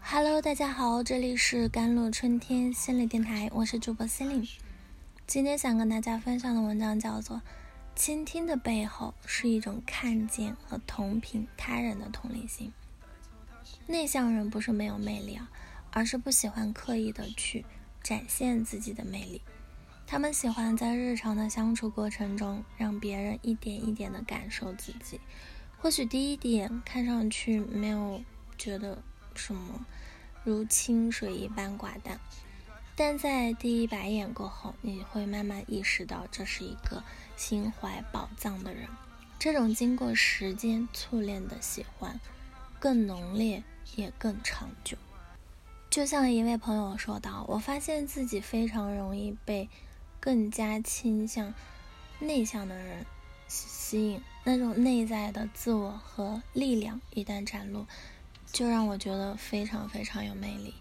Hello，大家好，这里是甘露春天心理电台，我是主播心灵。今天想跟大家分享的文章叫做《倾听的背后是一种看见和同频他人的同理心》。内向人不是没有魅力啊，而是不喜欢刻意的去展现自己的魅力。他们喜欢在日常的相处过程中，让别人一点一点的感受自己。或许第一点看上去没有觉得什么。如清水一般寡淡，但在第一白眼过后，你会慢慢意识到这是一个心怀宝藏的人。这种经过时间淬炼的喜欢，更浓烈也更长久。就像一位朋友说道：“我发现自己非常容易被更加倾向内向的人吸引，那种内在的自我和力量一旦展露。”就让我觉得非常非常有魅力。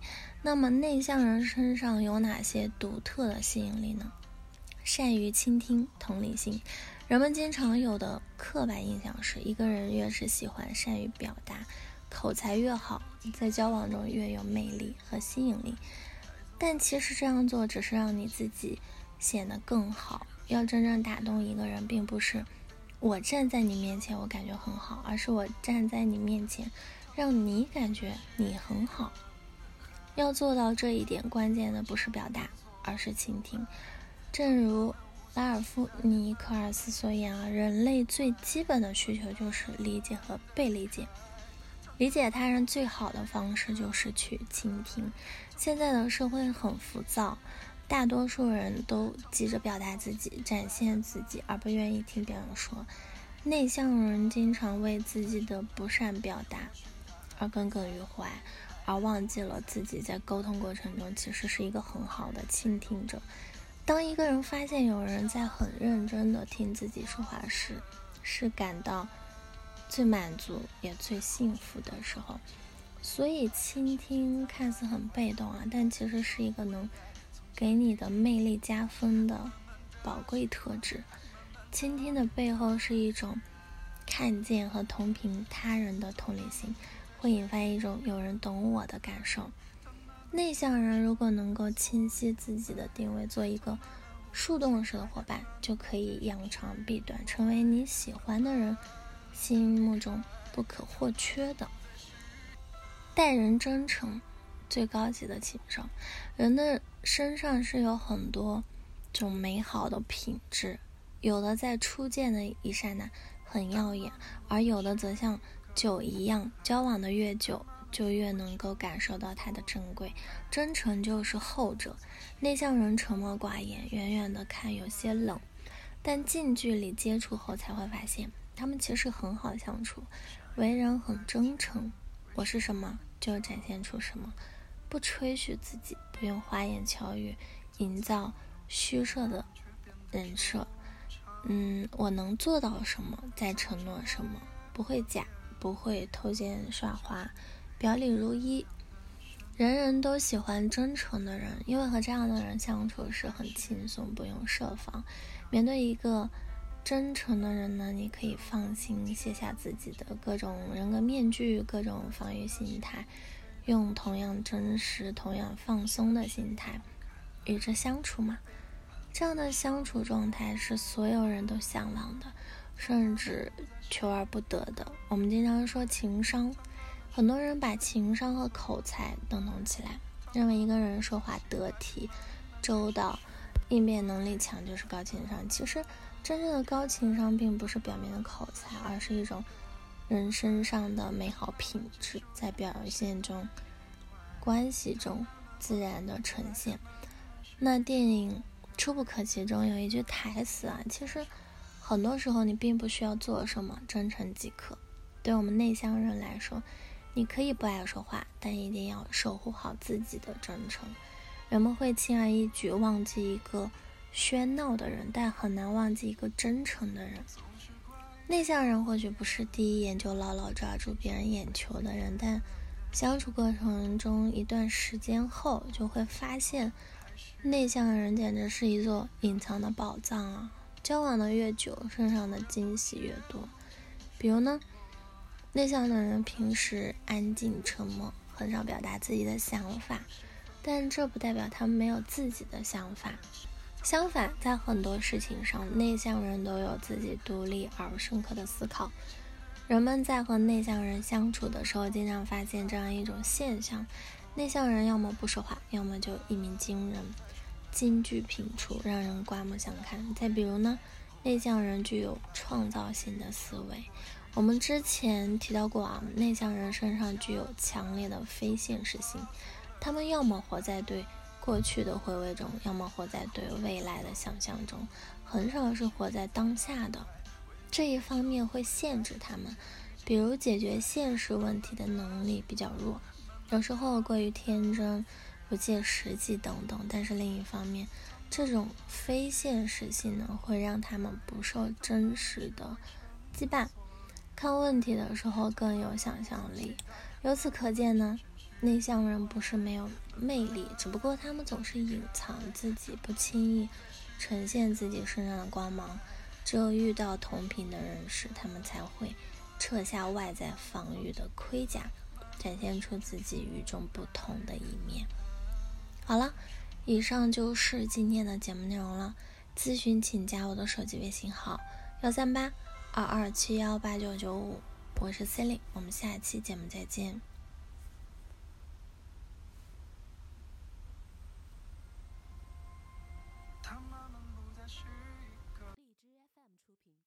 那么内向人身上有哪些独特的吸引力呢？善于倾听，同理心。人们经常有的刻板印象是，一个人越是喜欢善于表达，口才越好，在交往中越有魅力和吸引力。但其实这样做只是让你自己显得更好。要真正打动一个人，并不是我站在你面前我感觉很好，而是我站在你面前。让你感觉你很好。要做到这一点，关键的不是表达，而是倾听。正如拉尔夫·尼克尔斯所言啊，人类最基本的需求就是理解和被理解。理解他人最好的方式就是去倾听。现在的社会很浮躁，大多数人都急着表达自己、展现自己，而不愿意听别人说。内向人经常为自己的不善表达。而耿耿于怀，而忘记了自己在沟通过程中其实是一个很好的倾听者。当一个人发现有人在很认真的听自己说话时，是感到最满足也最幸福的时候。所以，倾听看似很被动啊，但其实是一个能给你的魅力加分的宝贵特质。倾听的背后是一种看见和同频他人的同理心。会引发一种有人懂我的感受。内向人如果能够清晰自己的定位，做一个树洞式的伙伴，就可以扬长避短，成为你喜欢的人心目中不可或缺的。待人真诚，最高级的情商。人的身上是有很多种美好的品质，有的在初见的一刹那很耀眼，而有的则像。酒一样，交往的越久，就越能够感受到它的珍贵。真诚就是后者。内向人沉默寡言，远远的看有些冷，但近距离接触后才会发现，他们其实很好相处，为人很真诚。我是什么，就展现出什么，不吹嘘自己，不用花言巧语营造虚设的人设。嗯，我能做到什么，再承诺什么，不会假。不会偷奸耍滑，表里如一。人人都喜欢真诚的人，因为和这样的人相处是很轻松，不用设防。面对一个真诚的人呢，你可以放心卸下自己的各种人格面具、各种防御心态，用同样真实、同样放松的心态与之相处嘛。这样的相处状态是所有人都向往的。甚至求而不得的。我们经常说情商，很多人把情商和口才等同起来，认为一个人说话得体、周到、应变能力强就是高情商。其实，真正的高情商并不是表面的口才，而是一种人身上的美好品质，在表现中、关系中自然的呈现。那电影《触不可及》中有一句台词啊，其实。很多时候，你并不需要做什么，真诚即可。对我们内向人来说，你可以不爱说话，但一定要守护好自己的真诚。人们会轻而易举忘记一个喧闹的人，但很难忘记一个真诚的人。内向人或许不是第一眼就牢牢抓住别人眼球的人，但相处过程中一段时间后，就会发现，内向的人简直是一座隐藏的宝藏啊！交往的越久，身上的惊喜越多。比如呢，内向的人平时安静沉默，很少表达自己的想法，但这不代表他们没有自己的想法。相反，在很多事情上，内向人都有自己独立而深刻的思考。人们在和内向人相处的时候，经常发现这样一种现象：内向人要么不说话，要么就一鸣惊人，金句频出，让人刮目相看。再比如呢，内向人具有创造性的思维。我们之前提到过啊，内向人身上具有强烈的非现实性，他们要么活在对过去的回味中，要么活在对未来的想象中，很少是活在当下的。这一方面会限制他们，比如解决现实问题的能力比较弱，有时候过于天真、不切实际等等。但是另一方面，这种非现实性呢，会让他们不受真实的羁绊，看问题的时候更有想象力。由此可见呢，内向人不是没有魅力，只不过他们总是隐藏自己，不轻易呈现自己身上的光芒。只有遇到同频的人时，他们才会撤下外在防御的盔甲，展现出自己与众不同的一面。好了，以上就是今天的节目内容了。咨询请加我的手机微信号：幺三八二二七幺八九九五，我是 c e l i n e 我们下期节目再见。